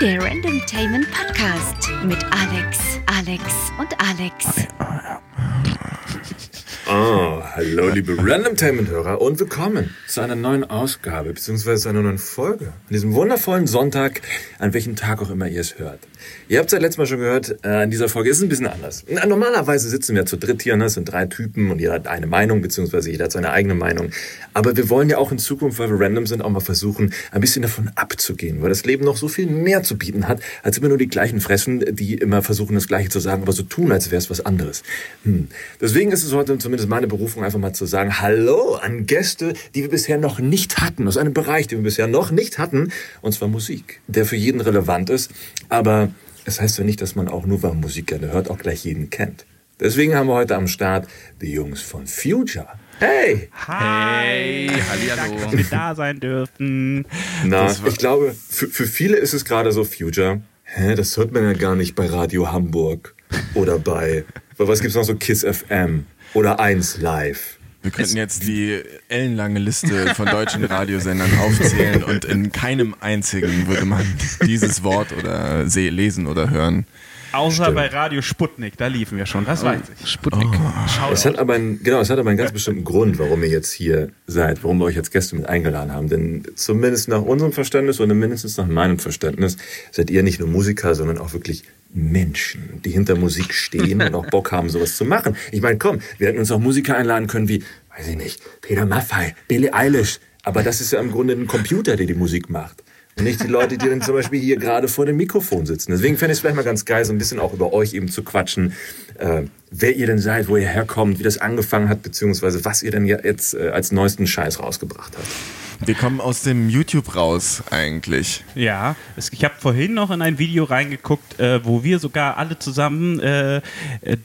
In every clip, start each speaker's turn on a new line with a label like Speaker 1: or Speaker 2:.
Speaker 1: Der Randomtainment Podcast mit Alex, Alex und Alex.
Speaker 2: Oh, hallo liebe Randomtainment-Hörer und willkommen zu einer neuen Ausgabe bzw. zu einer neuen Folge. An diesem wundervollen Sonntag, an welchem Tag auch immer ihr es hört. Ihr habt es ja letztes Mal schon gehört, äh, in dieser Folge ist es ein bisschen anders. Normalerweise sitzen wir zu dritt hier, ne? es sind drei Typen und jeder hat eine Meinung, beziehungsweise jeder hat seine eigene Meinung. Aber wir wollen ja auch in Zukunft, weil wir random sind, auch mal versuchen, ein bisschen davon abzugehen, weil das Leben noch so viel mehr zu bieten hat, als immer nur die gleichen fressen, die immer versuchen, das Gleiche zu sagen, aber so tun, als wäre es was anderes. Hm. Deswegen ist es heute zumindest meine Berufung, einfach mal zu sagen, hallo an Gäste, die wir bisher noch nicht hatten, aus einem Bereich, den wir bisher noch nicht hatten, und zwar Musik, der für jeden relevant ist, aber es heißt ja nicht, dass man auch nur, weil man Musik gerne hört, auch gleich jeden kennt. Deswegen haben wir heute am Start die Jungs von Future. Hey!
Speaker 3: Hey,
Speaker 4: Hallihallo.
Speaker 3: Danke, dass wir da sein dürfen.
Speaker 2: Na, ich glaube, für, für viele ist es gerade so Future. Hä, das hört man ja gar nicht bei Radio Hamburg oder bei, was gibt's noch so, Kiss FM oder 1 Live.
Speaker 4: Wir könnten jetzt die ellenlange Liste von deutschen Radiosendern aufzählen und in keinem einzigen würde man dieses Wort oder se- lesen oder hören.
Speaker 3: Außer
Speaker 2: Stimmt.
Speaker 3: bei Radio Sputnik, da liefen wir schon, das weiß ich.
Speaker 4: Sputnik.
Speaker 2: Es hat aber einen, genau, es hat aber einen ganz bestimmten Grund, warum ihr jetzt hier seid, warum wir euch als Gäste mit eingeladen haben. Denn zumindest nach unserem Verständnis oder mindestens nach meinem Verständnis seid ihr nicht nur Musiker, sondern auch wirklich Menschen, die hinter Musik stehen und auch Bock haben, sowas zu machen. Ich meine, komm, wir hätten uns auch Musiker einladen können wie, weiß ich nicht, Peter Maffay, Billie Eilish. Aber das ist ja im Grunde ein Computer, der die Musik macht. Und nicht die Leute, die dann zum Beispiel hier gerade vor dem Mikrofon sitzen. Deswegen fände ich es vielleicht mal ganz geil, so ein bisschen auch über euch eben zu quatschen, äh, wer ihr denn seid, wo ihr herkommt, wie das angefangen hat, beziehungsweise was ihr denn ja jetzt äh, als neuesten Scheiß rausgebracht habt.
Speaker 4: Wir kommen aus dem YouTube raus eigentlich.
Speaker 3: Ja, es, ich habe vorhin noch in ein Video reingeguckt, äh, wo wir sogar alle zusammen, äh, äh,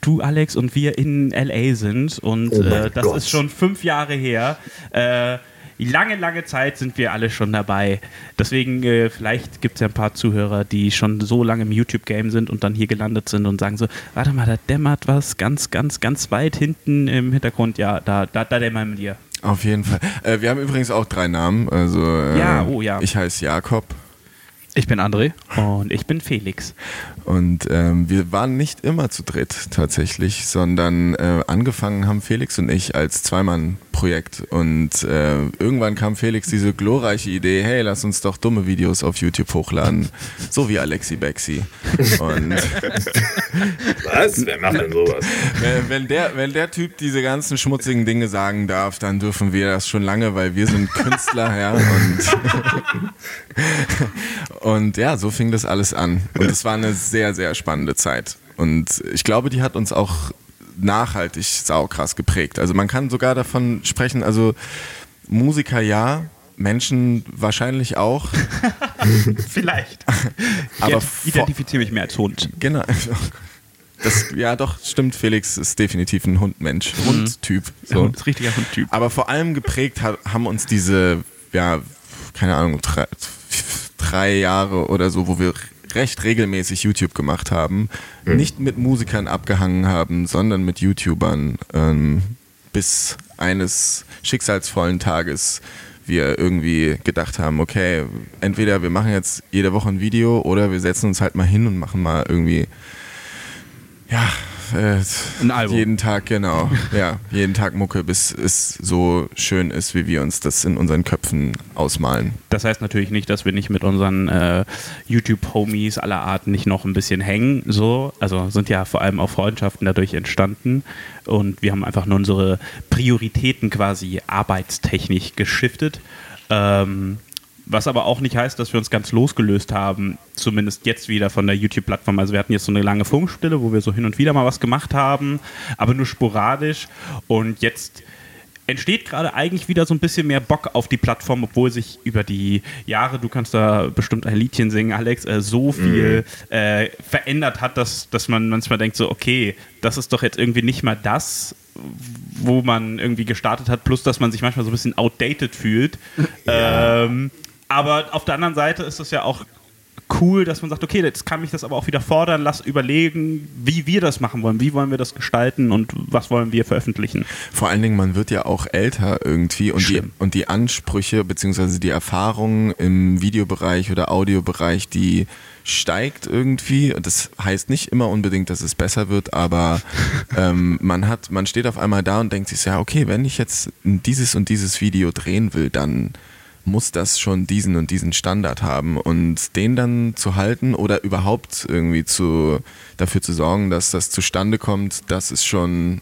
Speaker 3: du Alex und wir in LA sind. Und
Speaker 2: Oh
Speaker 3: äh, das
Speaker 2: Gott.
Speaker 3: ist schon fünf Jahre her. Lange, lange Zeit sind wir alle schon dabei. Deswegen, äh, vielleicht gibt es ja ein paar Zuhörer, die schon so lange im YouTube-Game sind und dann hier gelandet sind und sagen so, warte mal, da dämmert was ganz, ganz, ganz weit hinten im Hintergrund. Ja, da, da, da dämmern wir.
Speaker 4: Auf jeden Fall. Äh, wir haben übrigens auch drei Namen. Also, äh,
Speaker 3: Ja, oh ja.
Speaker 4: Ich heiße Jakob
Speaker 3: Ich bin André. Und ich bin Felix.
Speaker 4: und ähm, wir waren nicht immer zu dritt tatsächlich, sondern äh, angefangen haben Felix und ich als Zweimann-Projekt. Und äh, irgendwann kam Felix diese glorreiche Idee, hey, lass uns doch dumme Videos auf YouTube hochladen, so wie Alexi Bexi. Und
Speaker 2: Was? Wer macht denn sowas?
Speaker 4: Wenn, wenn, der, wenn der Typ diese ganzen schmutzigen Dinge sagen darf, dann dürfen wir das schon lange, weil wir sind Künstler, ja. Und, und ja, so fing das alles an. Und es war eine sehr, sehr spannende Zeit. Und ich glaube, die hat uns auch nachhaltig saukrass geprägt. Also man kann sogar davon sprechen, also Musiker ja, Menschen wahrscheinlich auch.
Speaker 3: Vielleicht.
Speaker 4: Aber
Speaker 3: ich identifiziere mich mehr als Hund.
Speaker 4: Genau. Das, ja, doch, stimmt. Felix ist definitiv ein Hundmensch. Hundtyp. So.
Speaker 3: Hund ist richtiger Hundtyp.
Speaker 4: Aber vor allem geprägt haben uns diese, ja, keine Ahnung, drei, drei Jahre oder so, wo wir recht regelmäßig YouTube gemacht haben, nicht mit Musikern abgehangen haben, sondern mit YouTubern, ähm, bis eines schicksalsvollen Tages wir irgendwie gedacht haben, okay, entweder wir machen jetzt jede Woche ein Video oder wir setzen uns halt mal hin und machen mal irgendwie, ja, äh,
Speaker 3: Ein Album.
Speaker 4: jeden Tag, genau, ja, jeden Tag Mucke, bis es so schön ist, wie wir uns das in unseren Köpfen ausmalen.
Speaker 3: Das heißt natürlich nicht, dass wir nicht mit unseren äh, YouTube-Homies aller Art nicht noch ein bisschen hängen. So, also sind ja vor allem auch Freundschaften dadurch entstanden. Und wir haben einfach nur unsere Prioritäten quasi arbeitstechnisch geschiftet. Ähm, was aber auch nicht heißt, dass wir uns ganz losgelöst haben, zumindest jetzt wieder von der YouTube-Plattform. Also wir hatten jetzt so eine lange Funkstille, wo wir so hin und wieder mal was gemacht haben, aber nur sporadisch. Und jetzt entsteht gerade eigentlich wieder so ein bisschen mehr Bock auf die Plattform, obwohl sich über die Jahre, du kannst da bestimmt ein Liedchen singen, Alex, äh, so viel äh, verändert hat, dass, dass man manchmal denkt so, okay, das ist doch jetzt irgendwie nicht mal das, wo man irgendwie gestartet hat, plus dass man sich manchmal so ein bisschen outdated fühlt. Ähm, aber auf der anderen Seite ist es ja auch cool, dass man sagt, okay, jetzt kann mich das aber auch wieder fordern, lass überlegen, wie wir das machen wollen, wie wollen wir das gestalten und was wollen wir veröffentlichen.
Speaker 4: Vor allen Dingen, man wird ja auch älter irgendwie und die, und die Ansprüche beziehungsweise die Erfahrungen im Videobereich oder Audiobereich, die steigt irgendwie. Und Das heißt nicht immer unbedingt, dass es besser wird, aber ähm, man hat, man steht auf einmal da und denkt sich, ja, okay, wenn ich jetzt dieses und dieses Video drehen will, dann muss das schon diesen und diesen Standard haben und den dann zu halten oder überhaupt irgendwie zu dafür zu sorgen, dass das zustande kommt, das ist schon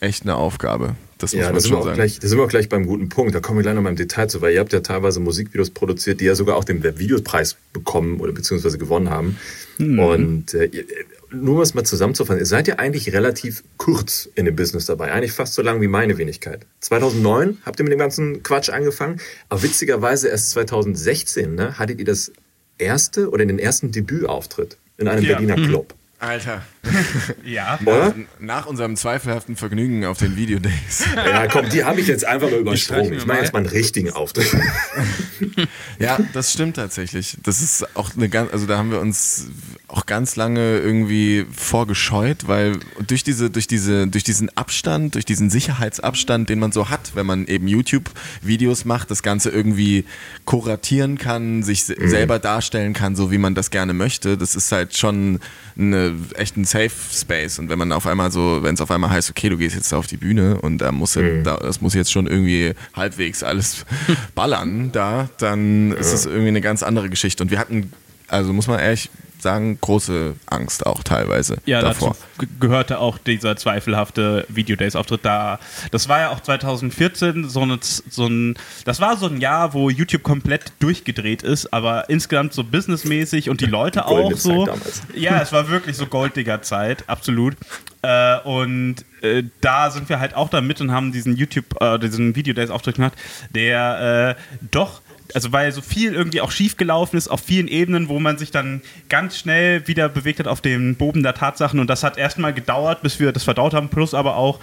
Speaker 4: echt eine Aufgabe. Das muss
Speaker 2: Ja,
Speaker 4: man
Speaker 2: da sind, wir auch
Speaker 4: sagen.
Speaker 2: gleich, da sind wir auch gleich beim guten Punkt. Da kommen wir gleich noch mal im Detail zu, weil ihr habt ja teilweise Musikvideos produziert, die ja sogar auch den Videopreis bekommen oder beziehungsweise gewonnen haben. Und äh, ihr- nur um es mal zusammenzufassen, ihr seid ja eigentlich relativ kurz in dem Business dabei. Eigentlich fast so lang wie meine Wenigkeit. 2009 habt ihr mit dem ganzen Quatsch angefangen, aber witzigerweise erst 2016 ne, hattet ihr das erste oder den ersten Debütauftritt in einem
Speaker 3: Ja.
Speaker 2: Berliner Club.
Speaker 4: Alter,
Speaker 3: Ja.
Speaker 2: Oder?
Speaker 4: nach unserem zweifelhaften Vergnügen auf den Videodays.
Speaker 2: Ja, komm, die habe ich jetzt einfach mal übersprungen. Ich mache jetzt mal einen richtigen Auftritt.
Speaker 4: Ja, das stimmt tatsächlich. Das ist auch eine ganz, also da haben wir uns auch ganz lange irgendwie vorgescheut, weil durch diese, durch diese, durch diesen Abstand, durch diesen Sicherheitsabstand, den man so hat, wenn man eben YouTube-Videos macht, das Ganze irgendwie kuratieren kann, sich se- selber darstellen kann, so wie man das gerne möchte, das ist halt schon eine, echt ein Safe Space. Und wenn man auf einmal so, wenn es auf einmal heißt, okay, du gehst jetzt da auf die Bühne und da muss, da, das muss jetzt schon irgendwie halbwegs alles ballern da, dann ist es irgendwie eine ganz andere Geschichte. Und wir hatten, also muss man ehrlich sagen, große Angst auch teilweise
Speaker 3: Ja,
Speaker 4: davor.
Speaker 3: dazu ge- gehörte auch dieser zweifelhafte Videodays-Auftritt da. Das war ja auch 2014 so, eine, so ein, das war so ein Jahr, wo YouTube komplett durchgedreht ist, aber insgesamt so businessmäßig und die Leute auch
Speaker 2: Goldene
Speaker 3: so.
Speaker 2: Zeit.
Speaker 3: Ja, es war wirklich so Golddigger-Zeit, absolut. Äh, und äh, da sind wir halt auch da mit und haben diesen YouTube, äh, diesen Videodays-Auftritt gemacht, der äh, doch also weil so viel irgendwie auch schief gelaufen ist auf vielen Ebenen, wo man sich dann ganz schnell wieder bewegt hat auf den Boden der Tatsachen. Und das hat erstmal gedauert, bis wir das verdaut haben, plus aber auch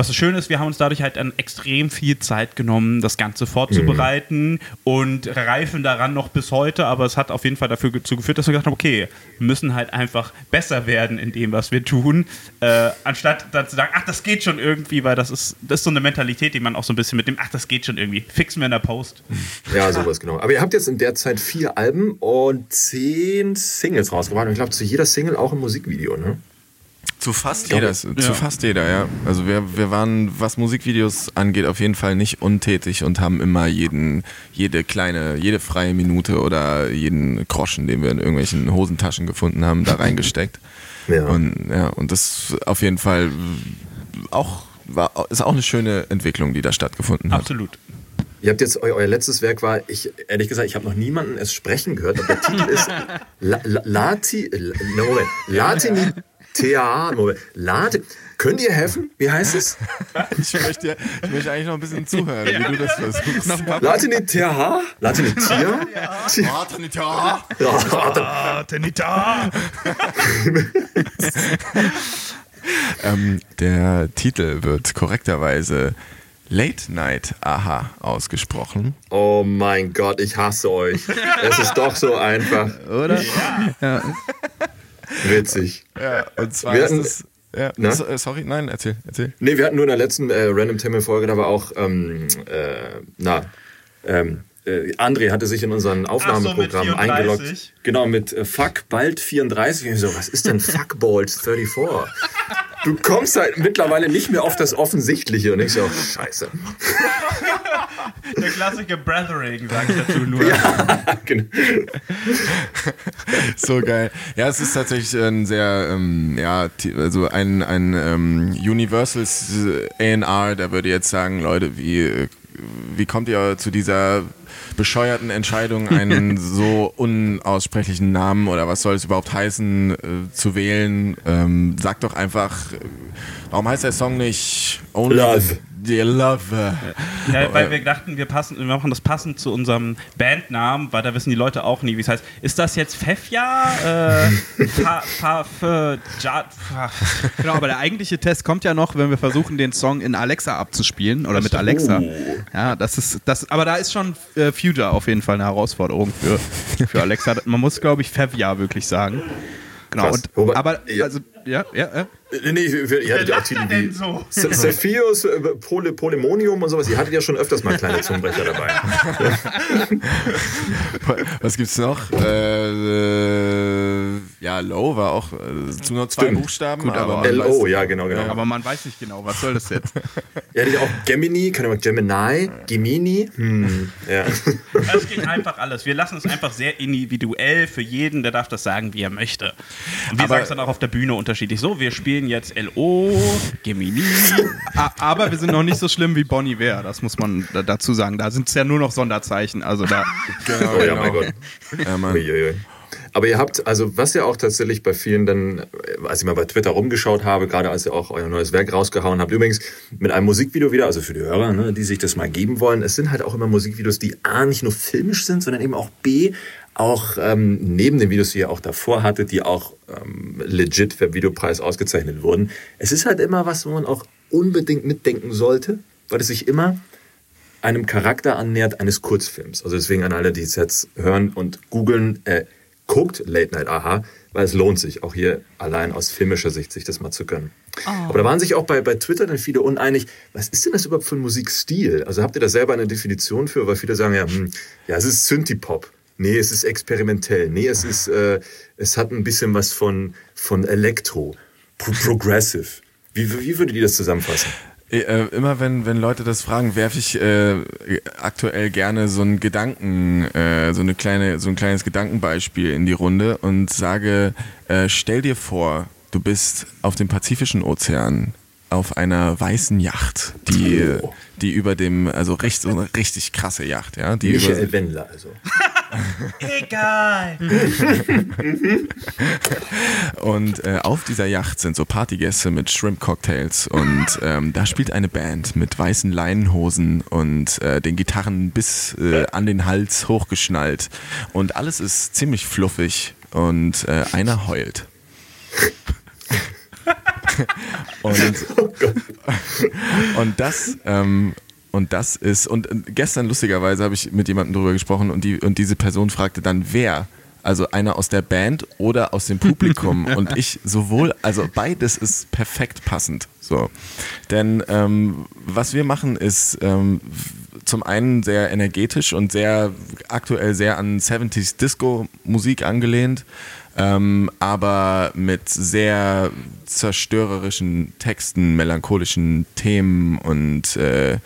Speaker 3: was so schön ist, wir haben uns dadurch halt dann extrem viel Zeit genommen, das Ganze vorzubereiten und reifen daran noch bis heute, aber es hat auf jeden Fall dafür dazu geführt, dass wir gesagt haben, okay, wir müssen halt einfach besser werden in dem, was wir tun, äh, anstatt dann zu sagen, ach, das geht schon irgendwie, weil das ist, das ist so eine Mentalität, die man auch so ein bisschen mit dem, ach, das geht schon irgendwie, fixen wir in der Post.
Speaker 2: Ja, sowas genau. Aber ihr habt jetzt in der Zeit vier Alben und zehn Singles rausgebracht. Und ich glaube, zu jeder Single auch ein Musikvideo, ne?
Speaker 4: Zu fast jeder, zu fast jeder, ja. Also wir, wir waren, was Musikvideos angeht, auf jeden Fall nicht untätig und haben immer jeden, jede kleine, jede freie Minute oder jeden Groschen, den wir in irgendwelchen Hosentaschen gefunden haben, da reingesteckt.
Speaker 2: Ja.
Speaker 4: Und ja, und das auf jeden Fall auch war, ist auch eine schöne Entwicklung, die da stattgefunden hat.
Speaker 3: Absolut.
Speaker 2: Ihr habt jetzt, eu, euer letztes Werk war, ich, ehrlich gesagt, ich habe noch niemanden es sprechen gehört, aber der Titel ist La, La, Lati, La, no, Moment, Latini Moment, Lati, könnt ihr helfen? Wie heißt es?
Speaker 4: Ich möchte, ich möchte eigentlich noch ein bisschen zuhören, wie du das versuchst.
Speaker 2: Latini Thea? Latini Tia?
Speaker 4: Ja.
Speaker 2: Ja,
Speaker 3: Tenita!
Speaker 4: Ähm, der Titel wird korrekterweise Late Night Aha ausgesprochen.
Speaker 2: Oh mein Gott, ich hasse euch. Es ist doch so einfach.
Speaker 4: Oder?
Speaker 2: Witzig.
Speaker 4: Ja, und zwar
Speaker 2: Wir
Speaker 4: ist
Speaker 2: hatten-
Speaker 4: es. Ja,
Speaker 2: Na?
Speaker 4: so- äh, sorry, nein, erzähl, erzähl.
Speaker 2: Nee, wir hatten nur in der letzten äh, Random Tamil Folge, da war auch, ähm, äh, na, ähm, äh, André hatte sich in unseren Aufnahmeprogramm
Speaker 3: so, mit 34?
Speaker 2: eingeloggt. Genau, mit äh, Fuck bald 34. Und ich so, was ist denn Fuck bald 34? Du kommst halt mittlerweile nicht mehr auf das Offensichtliche. Und ich so, scheiße.
Speaker 3: Der klassische Brethering, sag ich dazu nur.
Speaker 2: Genau.
Speaker 4: So geil. Ja, es ist tatsächlich ein sehr, ähm, ja, also ein, ein ähm, Universals äh, A&R, der würde jetzt sagen, Leute, wie, äh, wie kommt ihr zu dieser bescheuerten Entscheidung, einen so unaussprechlichen Namen oder was soll es überhaupt heißen, äh, zu wählen? Ähm, sagt doch einfach, äh, warum heißt der Song nicht Only
Speaker 2: Love.
Speaker 4: The dear lover.
Speaker 3: Ja, weil wir dachten, wir, passen, wir machen das passend zu unserem Bandnamen, weil da wissen die Leute auch nie, wie es heißt. Ist das jetzt Pfeffja? Äh, ja,
Speaker 5: Genau, aber der eigentliche Test kommt ja noch, wenn wir versuchen, den Song in Alexa abzuspielen oder mit Alexa. Ja, das ist das. Aber da ist schon äh, Future auf jeden Fall eine Herausforderung für, für Alexa. Man muss, glaube ich, Fevja wirklich sagen. Genau. Und, aber also ja, ja, ja.
Speaker 2: Nee, nee, ihr hattet ja auch Titel wie
Speaker 3: denn so?
Speaker 2: Cepheus, äh, Pole, Polemonium und sowas. Ihr hattet ja schon öfters mal kleine Zungenbrecher dabei.
Speaker 4: Was gibt's noch? Äh, äh, ja, Low war auch äh, zu nur zwei
Speaker 2: Stimmt.
Speaker 4: Buchstaben,
Speaker 5: Gut,
Speaker 4: aber
Speaker 5: aber
Speaker 4: man
Speaker 2: L.O.,
Speaker 4: weiß-
Speaker 2: ja, genau, genau.
Speaker 5: Aber man weiß nicht genau, was soll das jetzt?
Speaker 2: Ihr hattet ja auch Gemini, kann mal Gemini, Gemini. Hm, ja.
Speaker 3: Es geht einfach alles. Wir lassen es einfach sehr individuell für jeden, der darf das sagen, wie er möchte. Und wir sagen es dann auch auf der Bühne unterschiedlich. So, wir spielen jetzt L.O., Gemini.
Speaker 5: Aber wir sind noch nicht so schlimm wie Bonnie Ware, das muss man da- dazu sagen. Da sind es ja nur noch Sonderzeichen. Also da.
Speaker 4: Genau,
Speaker 2: Oh ja,
Speaker 4: genau.
Speaker 2: mein Gott.
Speaker 4: Ja, Mann.
Speaker 2: Uiuiui. Aber ihr habt, also was ja auch tatsächlich bei vielen dann, äh, als ich mal bei Twitter rumgeschaut habe, gerade als ihr auch euer neues Werk rausgehauen habt, übrigens mit einem Musikvideo wieder, also für die Hörer, ne, die sich das mal geben wollen, es sind halt auch immer Musikvideos, die A, nicht nur filmisch sind, sondern eben auch B, auch ähm, neben den Videos, die ihr auch davor hattet, die auch ähm, legit für Videopreis ausgezeichnet wurden. Es ist halt immer was, wo man auch unbedingt mitdenken sollte, weil es sich immer einem Charakter annähert eines Kurzfilms. Also deswegen an alle, die es jetzt hören und googeln, äh, guckt Late Night Aha, weil es lohnt sich, auch hier allein aus filmischer Sicht sich das mal zu gönnen. Aber da waren sich auch bei, bei Twitter dann viele uneinig, was ist denn das überhaupt für ein Musikstil? Also habt ihr da selber eine Definition für? Weil viele sagen ja, hm, ja, es ist Synthie-Pop. Nee, es ist experimentell. Nee, es ist, äh, es hat ein bisschen was von, von Elektro, Pro Progressive. Wie, wie würdet ihr das zusammenfassen?
Speaker 4: Äh, immer wenn, wenn Leute das fragen, werfe ich äh, aktuell gerne so einen Gedanken, äh, so eine kleine, so ein kleines Gedankenbeispiel in die Runde und sage, äh, stell dir vor, du bist auf dem Pazifischen Ozean auf einer weißen Yacht, die,
Speaker 2: Oh.
Speaker 4: die über dem, also recht, so eine richtig krasse Yacht, ja, die über,
Speaker 2: Michael Wendler, also.
Speaker 3: Egal.
Speaker 4: Und äh, auf dieser Yacht sind so Partygäste mit Shrimp-Cocktails und ähm, da spielt eine Band mit weißen Leinenhosen und äh, den Gitarren bis äh, an den Hals hochgeschnallt und alles ist ziemlich fluffig und äh, einer heult. und, und das ähm, und das ist und äh, gestern lustigerweise habe ich mit jemandem drüber gesprochen und die und diese Person fragte dann wer? Also einer aus der Band oder aus dem Publikum? Und ich sowohl also beides ist perfekt passend so. Denn ähm, was wir machen ist ähm, zum einen sehr energetisch und sehr aktuell sehr an 70s Disco Musik angelehnt ähm, aber mit sehr zerstörerischen Texten, melancholischen Themen und äh,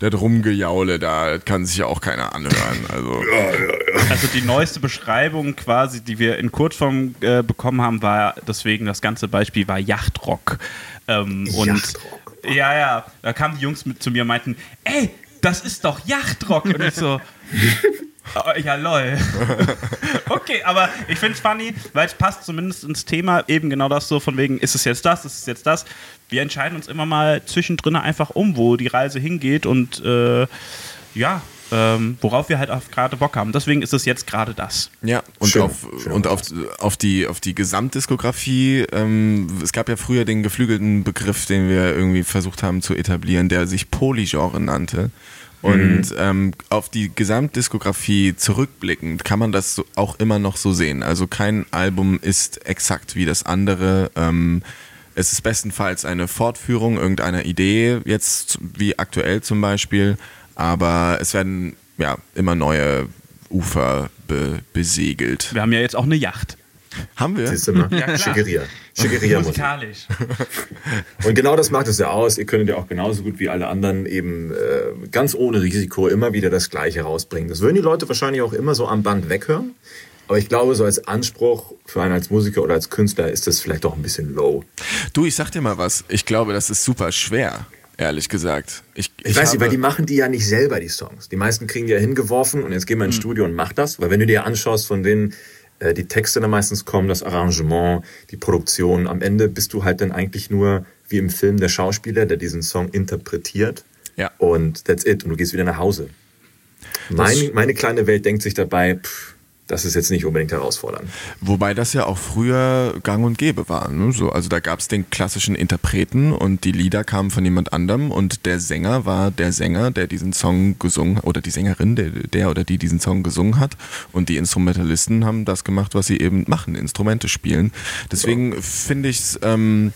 Speaker 4: das Rumgejaule, da kann sich ja auch keiner anhören. Also,
Speaker 3: Also die neueste Beschreibung quasi, die wir in Kurzform äh, bekommen haben, war deswegen das ganze Beispiel war Yachtrock. Ähm, und
Speaker 2: Yachtrock.
Speaker 3: Ja, ja. Da kamen die Jungs mit zu mir und meinten, ey, das ist doch Yachtrock. Und ich so, oh, ja lol. okay, aber ich finde es funny, weil es passt zumindest ins Thema eben genau das so von wegen, ist es jetzt das, ist es jetzt das. Wir entscheiden uns immer mal zwischendrin einfach um, wo die Reise hingeht und äh, ja, ähm, worauf wir halt auch gerade Bock haben. Deswegen ist es jetzt gerade das.
Speaker 4: ja, und,
Speaker 2: Schön,
Speaker 4: auf,
Speaker 2: schön
Speaker 4: und auf, auf, die, auf die Gesamtdiskografie, ähm, es gab ja früher den geflügelten Begriff, den wir irgendwie versucht haben zu etablieren, der sich Polygenre nannte. Und ähm, auf die Gesamtdiskografie zurückblickend kann man das so, auch immer noch so sehen. Also kein Album ist exakt wie das andere. Ähm, es ist bestenfalls eine Fortführung irgendeiner Idee, jetzt wie aktuell zum Beispiel, aber es werden ja immer neue Ufer be besegelt.
Speaker 3: Wir haben ja jetzt auch eine Yacht.
Speaker 4: Haben wir?
Speaker 2: Siehst du mal?
Speaker 3: Ja, klar.
Speaker 2: Schickeria. Schickeria Musik.
Speaker 3: Musikalisch.
Speaker 2: Und genau das macht es ja aus. Ihr könnt ja auch genauso gut wie alle anderen eben äh, ganz ohne Risiko immer wieder das Gleiche rausbringen. Das würden die Leute wahrscheinlich auch immer so am Band weghören. Aber ich glaube, so als Anspruch für einen als Musiker oder als Künstler ist das vielleicht doch ein bisschen low.
Speaker 4: Du, ich sag dir mal was. Ich glaube, das ist super schwer, ehrlich gesagt. Ich,
Speaker 2: Ich, weiß nicht, weil die machen die ja nicht selber, die Songs. Die meisten kriegen die ja hingeworfen und jetzt gehen wir ins Studio und mach das. Weil wenn du dir anschaust, von denen die Texte dann meistens kommen, das Arrangement, die Produktion, am Ende bist du halt dann eigentlich nur wie im Film der Schauspieler, der diesen Song interpretiert.
Speaker 4: Ja.
Speaker 2: Und that's it. Und du gehst wieder nach Hause. Mein, meine kleine Welt denkt sich dabei, pff, das ist jetzt nicht unbedingt herausfordernd.
Speaker 4: Wobei das ja auch früher gang und gäbe war. Ne? So, also da gab es den klassischen Interpreten und die Lieder kamen von jemand anderem und der Sänger war der Sänger, der diesen Song gesungen oder die Sängerin, der, der oder die diesen Song gesungen hat und die Instrumentalisten haben das gemacht, was sie eben machen, Instrumente spielen. Deswegen finde ich es ähm,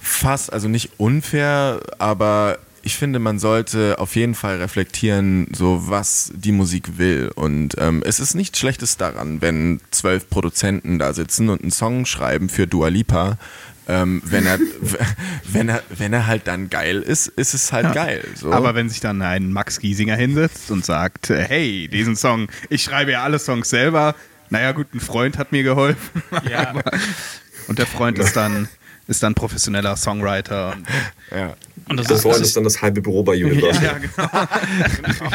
Speaker 4: fast, also nicht unfair, aber ich finde, man sollte auf jeden Fall reflektieren, so was die Musik will. Und ähm, es ist nichts Schlechtes daran, wenn zwölf Produzenten da sitzen und einen Song schreiben für Dua Lipa. Ähm, wenn er wenn er wenn er halt dann geil ist, ist es halt
Speaker 5: Ja.
Speaker 4: geil. So.
Speaker 5: Aber wenn sich dann ein Max Giesinger hinsetzt und sagt, äh, hey, diesen Song, ich schreibe ja alle Songs selber, naja gut, ein Freund hat mir geholfen.
Speaker 3: Ja.
Speaker 5: Und der Freund ist dann, ist dann professioneller Songwriter. Und
Speaker 4: ja.
Speaker 3: Und das,
Speaker 2: Das
Speaker 3: ist, das
Speaker 2: ist dann das halbe Büro bei Universal.
Speaker 5: ja, genau.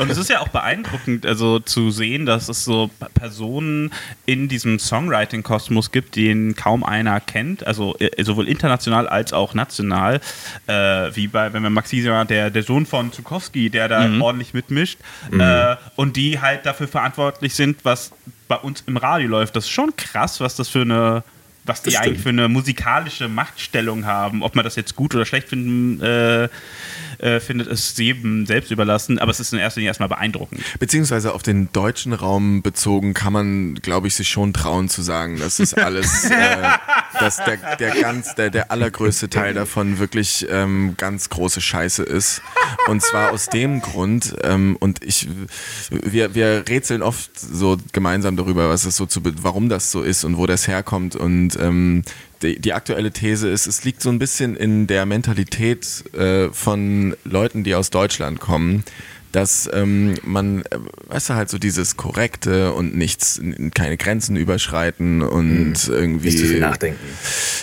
Speaker 3: Und es ist ja auch beeindruckend, also zu sehen, dass es so Personen in diesem Songwriting-Kosmos gibt, den kaum einer kennt, also äh, sowohl international als auch national, äh, wie bei, wenn wir Max Giesinger, der, der Sohn von Zukowski, der da ordentlich mitmischt, äh, und die halt dafür verantwortlich sind, was bei uns im Radio läuft. Das ist schon krass, was das für eine was die eigentlich für eine musikalische Machtstellung haben. Ob man das jetzt gut oder schlecht finden äh, äh, findet, ist jedem selbst überlassen, aber es ist in erster Linie erstmal beeindruckend.
Speaker 4: Beziehungsweise auf den deutschen Raum bezogen kann man, glaube ich, sich schon trauen zu sagen, dass es alles, äh, dass der, der ganz, der, der allergrößte Teil davon wirklich ähm, ganz große Scheiße ist. Und zwar aus dem Grund, ähm, und ich, wir, wir rätseln oft so gemeinsam darüber, was es so zu, warum das so ist und wo das herkommt. Und ähm, die, die aktuelle These ist, es liegt so ein bisschen in der Mentalität äh, von Leuten, die aus Deutschland kommen, dass ähm, man, äh, weißt du, halt so dieses Korrekte und nichts, keine Grenzen überschreiten und irgendwie.
Speaker 2: Nicht zu viel nachdenken.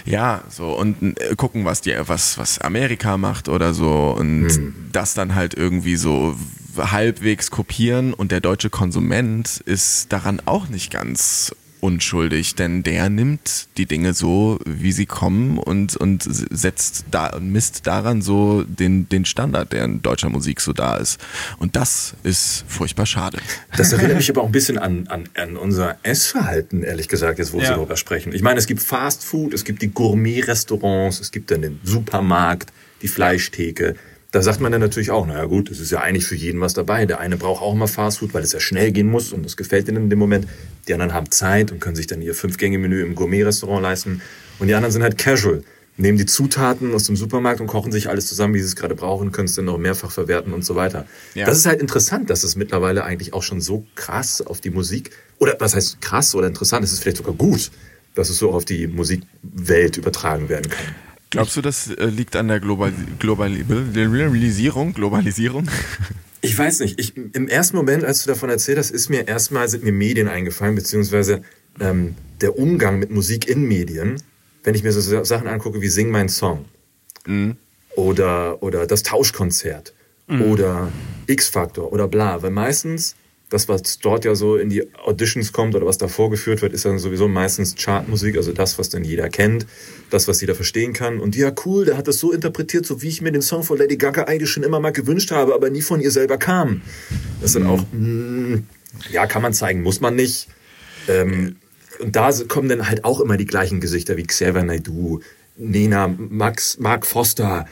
Speaker 4: Ja, so und äh, gucken, was die, was, was Amerika macht oder so und das dann halt irgendwie so halbwegs kopieren und der deutsche Konsument ist daran auch nicht ganz unschuldig, denn der nimmt die Dinge so, wie sie kommen und, und setzt da und misst daran so den, den Standard, der in deutscher Musik so da ist. Und das ist furchtbar schade.
Speaker 2: Das erinnert mich aber auch ein bisschen an, an, an unser Essverhalten, ehrlich gesagt, jetzt wo wir
Speaker 3: Ja.
Speaker 2: darüber sprechen. Ich meine, es gibt Fast Food, es gibt die Gourmet-Restaurants, es gibt dann den Supermarkt, die Fleischtheke. Da sagt man dann natürlich auch, naja gut, es ist ja eigentlich für jeden was dabei. Der eine braucht auch mal Fast Food, weil es ja schnell gehen muss und das gefällt ihnen in dem Moment. Die anderen haben Zeit und können sich dann ihr Fünf-Gänge-Menü im Gourmet-Restaurant leisten. Und die anderen sind halt casual. Nehmen die Zutaten aus dem Supermarkt und kochen sich alles zusammen, wie sie es gerade brauchen, können es dann noch mehrfach verwerten und so weiter.
Speaker 4: Ja.
Speaker 2: Das ist halt interessant, dass es mittlerweile eigentlich auch schon so krass auf die Musik, oder was heißt krass oder interessant, es ist vielleicht sogar gut, dass es so auf die Musikwelt übertragen werden kann.
Speaker 4: Glaubst du, das äh, liegt an der Global Globalisierung? Globalisierung?
Speaker 2: Ich weiß nicht. Ich, Im ersten Moment, als du davon erzählt hast, ist mir erstmal sind mir Medien eingefallen, beziehungsweise ähm, der Umgang mit Musik in Medien. Wenn ich mir so Sachen angucke wie Sing mein Song oder, oder das Tauschkonzert oder X-Factor oder bla. Weil meistens, das, was dort ja so in die Auditions kommt oder was da vorgeführt wird, ist dann sowieso meistens Chartmusik, also das, was dann jeder kennt, das, was jeder verstehen kann. Und ja, cool, der hat das so interpretiert, so wie ich mir den Song von Lady Gaga eigentlich schon immer mal gewünscht habe, aber nie von ihr selber kam. Das ist dann auch, mm, ja, kann man zeigen, muss man nicht. Ähm, und da kommen dann halt auch immer die gleichen Gesichter wie Xavier Naidoo, Nena, Max, Mark Foster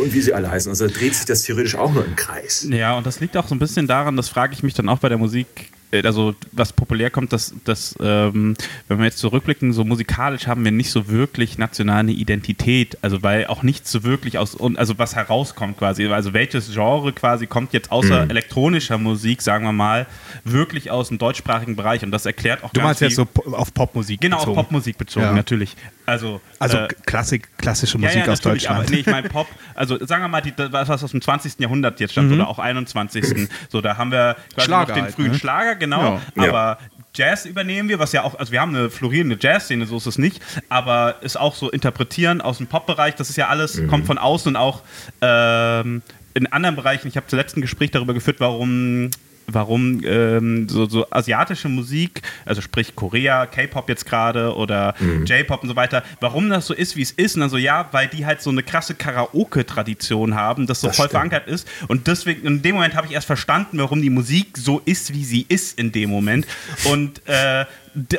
Speaker 2: und wie sie alle heißen. Also dreht sich das theoretisch auch nur im Kreis.
Speaker 3: Ja, und das liegt auch so ein bisschen daran, das frage ich mich dann auch bei der Musik, äh, also was populär kommt, dass, dass ähm, wenn wir jetzt zurückblicken, so musikalisch haben wir nicht so wirklich national eine Identität, also weil auch nichts so wirklich aus, und- also was herauskommt quasi, also welches Genre quasi kommt jetzt außer
Speaker 5: Mhm.
Speaker 3: elektronischer Musik, sagen wir mal, wirklich aus dem deutschsprachigen Bereich und das erklärt auch
Speaker 5: Du
Speaker 3: ganz
Speaker 5: meinst jetzt so auf Popmusik
Speaker 3: Genau,
Speaker 5: bezogen.
Speaker 3: auf Popmusik bezogen,
Speaker 5: Ja.
Speaker 3: natürlich. Also,
Speaker 5: Also
Speaker 3: äh,
Speaker 5: Klassik, klassische
Speaker 3: ja,
Speaker 5: Musik
Speaker 3: ja,
Speaker 5: aus
Speaker 3: natürlich,
Speaker 5: Deutschland.
Speaker 3: Aber, nee, ich meine Pop, also sagen wir mal, die, das, was aus dem 20. Jahrhundert jetzt stammt oder auch 21. So, da haben wir quasi
Speaker 5: Schlager
Speaker 3: noch den
Speaker 5: halt,
Speaker 3: frühen
Speaker 5: ne?
Speaker 3: Schlager, genau.
Speaker 5: Ja.
Speaker 2: Ja.
Speaker 3: Aber Jazz übernehmen wir, was ja auch, also wir haben eine florierende Jazz-Szene, so ist es nicht, aber ist auch so interpretieren aus dem Pop-Bereich, das ist ja alles, kommt von außen und auch ähm, in anderen Bereichen. Ich habe zuletzt ein Gespräch darüber geführt, warum warum ähm, so, so asiatische Musik, also sprich Korea, K-Pop jetzt gerade oder J-Pop und so weiter, warum das so ist, wie es ist. Und dann so, ja, weil die halt so eine krasse Karaoke-Tradition haben, das so
Speaker 2: Das
Speaker 3: voll
Speaker 2: stimmt.
Speaker 3: verankert ist. Und deswegen, in dem Moment habe ich erst verstanden, warum die Musik so ist, wie sie ist in dem Moment. Und, äh,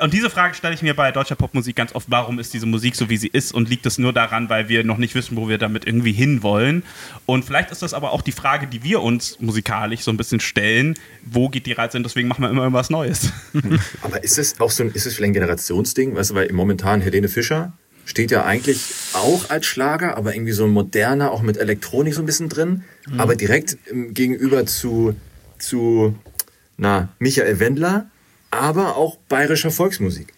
Speaker 3: und diese Frage stelle ich mir bei deutscher Popmusik ganz oft, warum ist diese Musik so, wie sie ist? Und liegt es nur daran, weil wir noch nicht wissen, wo wir damit irgendwie hinwollen? Und vielleicht ist das aber auch die Frage, die wir uns musikalisch so ein bisschen stellen, wo geht die Reise hin? Deswegen machen wir immer was Neues.
Speaker 2: Aber ist es auch so ein, ist es vielleicht ein Generationsding? Weißt du, weil momentan Helene Fischer steht ja eigentlich auch als Schlager, aber irgendwie so ein moderner, auch mit Elektronik so ein bisschen drin. Aber direkt im gegenüber zu, zu na, Michael Wendler, aber auch bayerischer Volksmusik.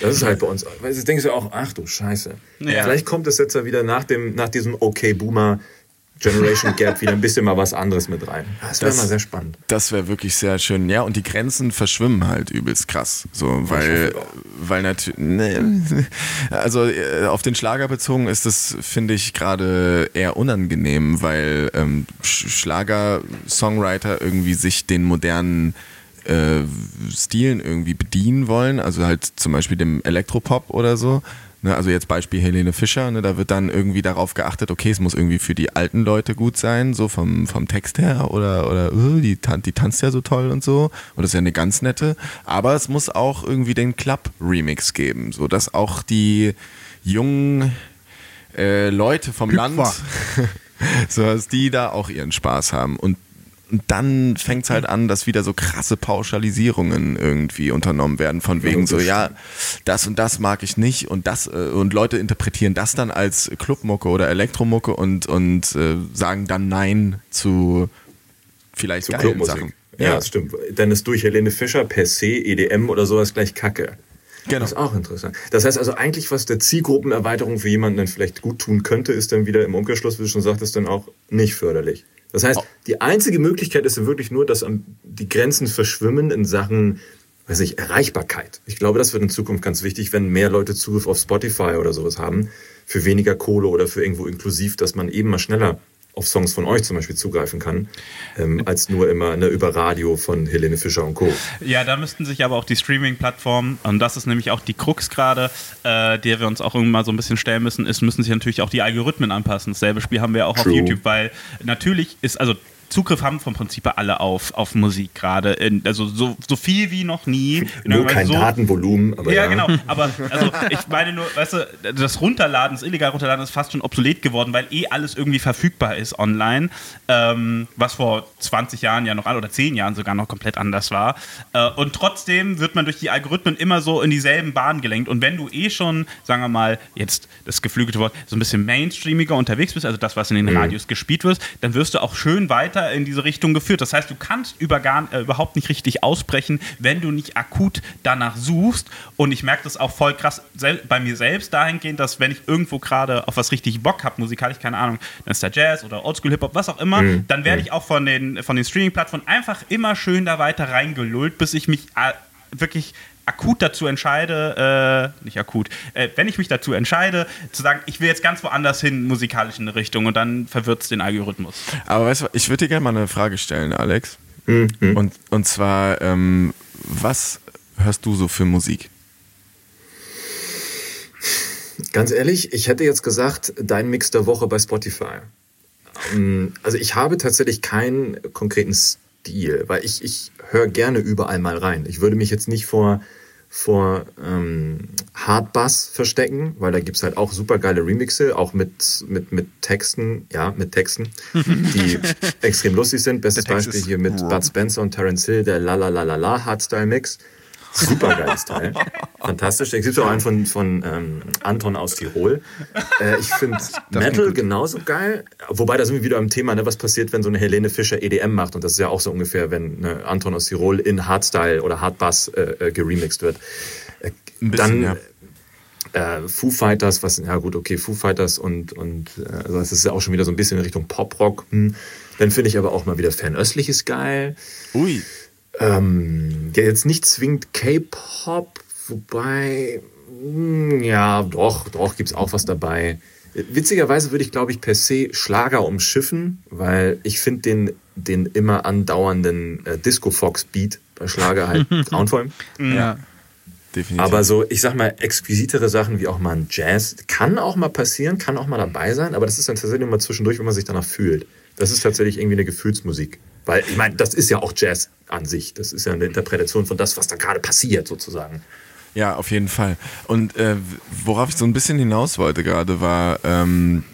Speaker 2: Das ist halt bei uns. Weil jetzt denkst du auch, ach du Scheiße.
Speaker 3: Ja.
Speaker 2: Vielleicht kommt es jetzt ja wieder nach, dem, nach diesem Okay Boomer Generation Gap wieder ein bisschen mal was anderes mit rein. Das wäre
Speaker 4: Das-
Speaker 2: mal sehr spannend.
Speaker 4: Das wäre wirklich sehr schön. Ja, und die Grenzen verschwimmen halt übelst krass. So, weil, weil natürlich, ne, also äh, auf den Schlager bezogen ist das, finde ich, gerade eher unangenehm, weil ähm, Sch- Schlager-Songwriter irgendwie sich den modernen äh, Stilen irgendwie bedienen wollen, also halt zum Beispiel dem Elektropop oder so. Ne, also jetzt Beispiel Helene Fischer, ne, da wird dann irgendwie darauf geachtet, okay, es muss irgendwie für die alten Leute gut sein, so vom, vom Text her oder, oder uh, die, tan die tanzt ja so toll und so. Und das ist ja eine ganz nette, aber es muss auch irgendwie den Club-Remix geben, so dass auch die jungen äh, Leute vom Land, so dass die da auch ihren Spaß haben. Und und dann fängt es halt an, dass wieder so krasse Pauschalisierungen irgendwie unternommen werden, von wegen so, ja, das und das mag ich nicht und das äh, und Leute interpretieren das dann als Clubmucke oder Elektromucke und, und äh, sagen dann Nein zu vielleicht
Speaker 2: Zu
Speaker 4: geilen. Sachen.
Speaker 2: Ja, das stimmt. Dann ist durch Helene Fischer per se EDM oder sowas gleich Kacke.
Speaker 4: Genau.
Speaker 2: Das ist auch interessant. Das heißt also eigentlich, was der Zielgruppenerweiterung für jemanden dann vielleicht gut tun könnte, ist dann wieder im Umkehrschluss, wie du schon sagtest, dann auch nicht förderlich. Das heißt, die einzige Möglichkeit ist wirklich nur, dass die Grenzen verschwimmen in Sachen, weiß ich, Erreichbarkeit. Ich glaube, das wird in Zukunft ganz wichtig, wenn mehr Leute Zugriff auf Spotify oder sowas haben, für weniger Kohle oder für irgendwo inklusiv, dass man eben mal schneller auf Songs von euch zum Beispiel zugreifen kann, ähm, als nur immer ne, über Radio von Helene Fischer und Co.
Speaker 3: Ja, da müssten sich aber auch die Streaming-Plattformen, und das ist nämlich auch die Krux gerade, äh, der wir uns auch irgendwann mal so ein bisschen stellen müssen, ist, müssen sich natürlich auch die Algorithmen anpassen. Dasselbe Spiel haben wir auch auf
Speaker 2: True.
Speaker 3: YouTube, weil natürlich ist, also Zugriff haben vom Prinzip alle auf, auf Musik gerade. Also so, so viel wie noch nie.
Speaker 2: Nur kein
Speaker 3: so,
Speaker 2: Datenvolumen, aber ja.
Speaker 3: ja, genau. Aber also ich meine nur, weißt du, das Runterladen, das illegal Runterladen ist fast schon obsolet geworden, weil eh alles irgendwie verfügbar ist online, ähm, was vor 20 Jahren ja noch an oder 10 Jahren sogar noch komplett anders war. Äh, und trotzdem wird man durch die Algorithmen immer so in dieselben Bahnen gelenkt. Und wenn du eh schon, sagen wir mal, jetzt das geflügelte Wort, so ein bisschen mainstreamiger unterwegs bist, also das, was in den Radios gespielt wird, dann wirst du auch schön weiter in diese Richtung geführt. Das heißt, du kannst über gar, äh, überhaupt nicht richtig ausbrechen, wenn du nicht akut danach suchst. Und ich merke das auch voll krass bei mir selbst dahingehend, dass wenn ich irgendwo gerade auf was richtig Bock habe, musikalisch, keine Ahnung, dann ist da Jazz oder Oldschool-Hip-Hop, was auch immer, dann werde ich auch von den, von den Streaming-Plattformen einfach immer schön da weiter reingelullt, bis ich mich äh, wirklich akut dazu entscheide, äh, nicht akut, äh, wenn ich mich dazu entscheide, zu sagen, ich will jetzt ganz woanders hin, musikalisch in eine Richtung und dann verwirrt es den Algorithmus.
Speaker 4: Aber weißt du, ich würde dir gerne mal eine Frage stellen, Alex. Und, und zwar, ähm, was hörst du so für Musik?
Speaker 2: Ganz ehrlich, ich hätte jetzt gesagt, dein Mix der Woche bei Spotify. Ähm, Also ich habe tatsächlich keinen konkreten Stil, weil ich, ich höre gerne überall mal rein. Ich würde mich jetzt nicht vor, vor ähm, Hardbass verstecken, weil da gibt's halt auch super geile Remixe, auch mit, mit, mit Texten, ja, mit Texten, die extrem lustig sind. Bestes Beispiel hier mit. Bud Spencer und Terence Hill, der La La La La La Hardstyle Mix. Super geiles Teil. Fantastisch. Da gibt auch einen von, von ähm, Anton aus Tirol. Äh, ich finde Metal genauso geil. Wobei da sind wir wieder am Thema, ne, was passiert, wenn so eine Helene Fischer EDM macht. Und das ist ja auch so ungefähr, wenn ne, Anton aus Tirol in Hardstyle oder Hardbass äh, äh, geremixed wird. Äh,
Speaker 4: bisschen,
Speaker 2: dann
Speaker 4: ja.
Speaker 2: äh, Foo Fighters, was, ja gut, okay, Foo Fighters und, und äh, also das ist ja auch schon wieder so ein bisschen in Richtung Pop-Rock. Hm. Dann finde ich aber auch mal wieder Fernöstliches geil.
Speaker 4: Ui.
Speaker 2: Ähm, ja, jetzt nicht zwingend K-Pop, wobei, hm, ja, doch, doch, gibt's auch was dabei. Witzigerweise würde ich, glaube ich, per se Schlager umschiffen, weil ich finde den den immer andauernden äh, Disco-Fox-Beat bei Schlager halt grauenvoll.
Speaker 5: Ja.
Speaker 4: Definitiv.
Speaker 2: Aber so, ich sag mal, exquisitere Sachen wie auch mal ein Jazz kann auch mal passieren, kann auch mal dabei sein, aber das ist dann tatsächlich immer zwischendurch, wenn man sich danach fühlt. Das ist tatsächlich irgendwie eine Gefühlsmusik. Weil, ich meine, das ist ja auch Jazz an sich. Das ist ja eine Interpretation von das, was da gerade passiert, sozusagen.
Speaker 4: Ja, auf jeden Fall. Und äh, worauf ich so ein bisschen hinaus wollte gerade war, ähm,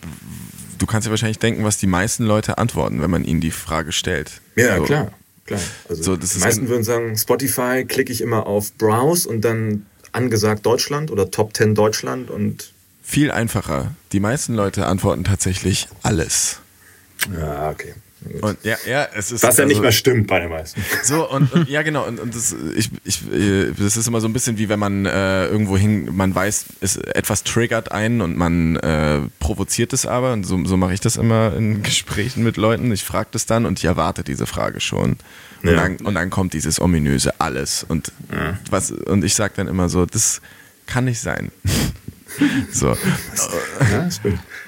Speaker 4: du kannst dir wahrscheinlich denken, was die meisten Leute antworten, wenn man ihnen die Frage stellt.
Speaker 2: Ja,
Speaker 4: So.
Speaker 2: klar. klar. Also
Speaker 4: So,
Speaker 2: die
Speaker 4: ist
Speaker 2: meisten würden sagen, Spotify klicke ich immer auf Browse und dann angesagt Deutschland oder Top 10 Deutschland und
Speaker 4: Viel einfacher. Die meisten Leute antworten tatsächlich alles.
Speaker 2: ja, okay.
Speaker 4: Und ja, ja, es ist.
Speaker 2: Was ja nicht
Speaker 4: also-
Speaker 2: mehr stimmt bei den meisten.
Speaker 4: So, und, und ja, genau, und, und das, ich, ich, äh, das ist immer so ein bisschen wie wenn man äh, irgendwo hin, man weiß, es, etwas triggert einen und man äh, provoziert es aber. Und so, so mache ich das immer in Gesprächen mit Leuten. Ich frage das dann und ich erwarte diese Frage schon. Und,
Speaker 2: Ja.
Speaker 4: dann, und dann kommt dieses ominöse alles. Und, was, und ich sage dann immer so, das kann nicht sein. So.
Speaker 2: Ja.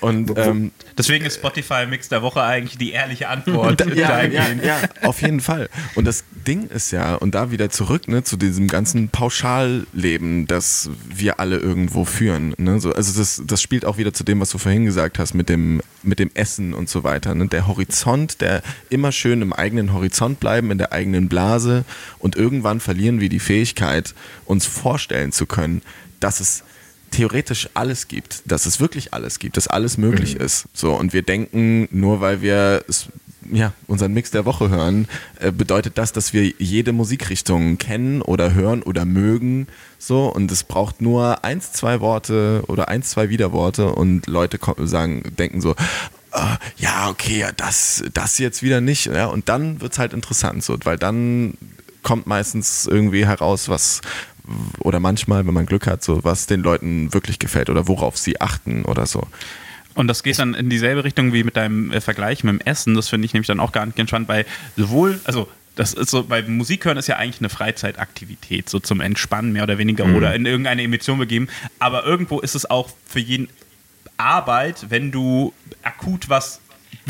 Speaker 4: Und ähm,
Speaker 3: Deswegen ist Spotify Mix der Woche eigentlich die ehrliche Antwort.
Speaker 4: ja, ja, ja, auf jeden Fall. Und das Ding ist ja, und da wieder zurück ne, zu diesem ganzen Pauschalleben, das wir alle irgendwo führen. Ne? So, also das, das spielt auch wieder zu dem, was du vorhin gesagt hast, mit dem, mit dem Essen und so weiter. Ne? Der Horizont, der immer schön im eigenen Horizont bleiben, in der eigenen Blase. Und irgendwann verlieren wir die Fähigkeit, uns vorstellen zu können, dass es theoretisch alles gibt, dass es wirklich alles gibt, dass alles möglich ist. So und wir denken, nur weil wir es, ja, unseren Mix der Woche hören, äh, bedeutet das, dass wir jede Musikrichtung kennen oder hören oder mögen. So und es braucht nur eins, zwei Worte oder eins, zwei Widerworte und Leute sagen, denken so. "Ah, Ja, okay, ja, das, das jetzt wieder nicht. Ja, und dann wird's halt interessant, so, weil dann kommt meistens irgendwie heraus, was oder manchmal, wenn man Glück hat, so was den Leuten wirklich gefällt oder worauf sie achten oder so.
Speaker 3: Und das geht dann in dieselbe Richtung wie mit deinem äh, Vergleich mit dem Essen. Das finde ich nämlich dann auch gar nicht entspannt, weil sowohl, also das ist so, bei Musik hören ist ja eigentlich eine Freizeitaktivität, so zum Entspannen mehr oder weniger oder in irgendeine Emotion begeben. Aber irgendwo ist es auch für jeden Arbeit, wenn du akut was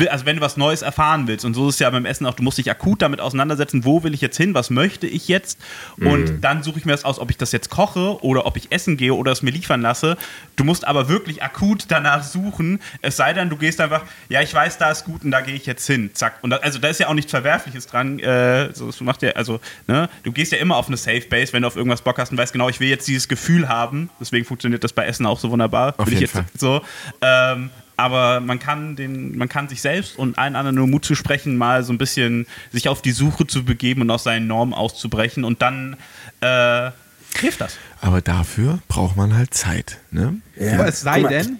Speaker 3: also wenn du was Neues erfahren willst und so ist es ja beim Essen auch, du musst dich akut damit auseinandersetzen, wo will ich jetzt hin, was möchte ich jetzt und dann suche ich mir das aus, ob ich das jetzt koche oder ob ich essen gehe oder es mir liefern lasse. Du musst aber wirklich akut danach suchen, es sei denn, du gehst einfach, ja, ich weiß, da ist gut und da gehe ich jetzt hin, zack. Und da, also da ist ja auch nichts Verwerfliches dran, äh, so, das macht ja, also, ne, du gehst ja immer auf eine Safe Base, wenn du auf irgendwas Bock hast und weißt genau, ich will jetzt dieses Gefühl haben, deswegen funktioniert das bei Essen auch so wunderbar.
Speaker 4: Auf jeden
Speaker 3: jetzt
Speaker 4: Fall.
Speaker 3: so. Ähm, aber man kann den, man kann sich selbst und allen anderen nur Mut zu sprechen, mal so ein bisschen sich auf die Suche zu begeben und aus seinen Normen auszubrechen und dann äh, hilft das.
Speaker 4: Aber dafür braucht man halt Zeit. Ne?
Speaker 2: Ja.
Speaker 5: Aber es sei denn,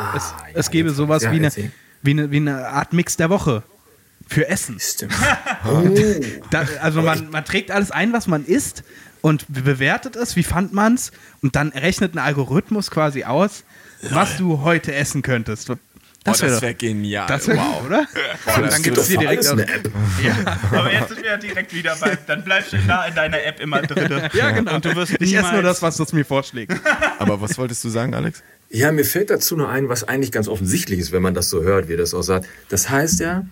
Speaker 2: Ah,
Speaker 5: es,
Speaker 2: ja,
Speaker 5: es gäbe sowas
Speaker 2: ja,
Speaker 5: wie, eine, wie, eine, wie eine Art Mix der Woche für Essen.
Speaker 2: Stimmt. Oh.
Speaker 5: Da, also man, man trägt alles ein, was man isst und be- bewertet es, wie fand man es und dann rechnet ein Algorithmus quasi aus, was du heute essen könntest. Das
Speaker 4: oh,
Speaker 5: wäre doch-
Speaker 4: wäre genial.
Speaker 5: das wär
Speaker 4: wow.
Speaker 5: oder?
Speaker 2: Boah,
Speaker 5: dann gibt es dir direkt
Speaker 2: eine App.
Speaker 3: Aber jetzt sind wir ja direkt wieder bei, dann bleibst du da in deiner App immer drin.
Speaker 5: Ja, genau.
Speaker 3: Und du wirst
Speaker 5: ich esse nur
Speaker 3: niemals-
Speaker 5: das, was das mir vorschlägt.
Speaker 4: Aber was wolltest du sagen, Alex?
Speaker 2: Ja, mir fällt dazu nur ein, was eigentlich ganz offensichtlich ist, wenn man das so hört, wie er das auch sagt. Das heißt ja,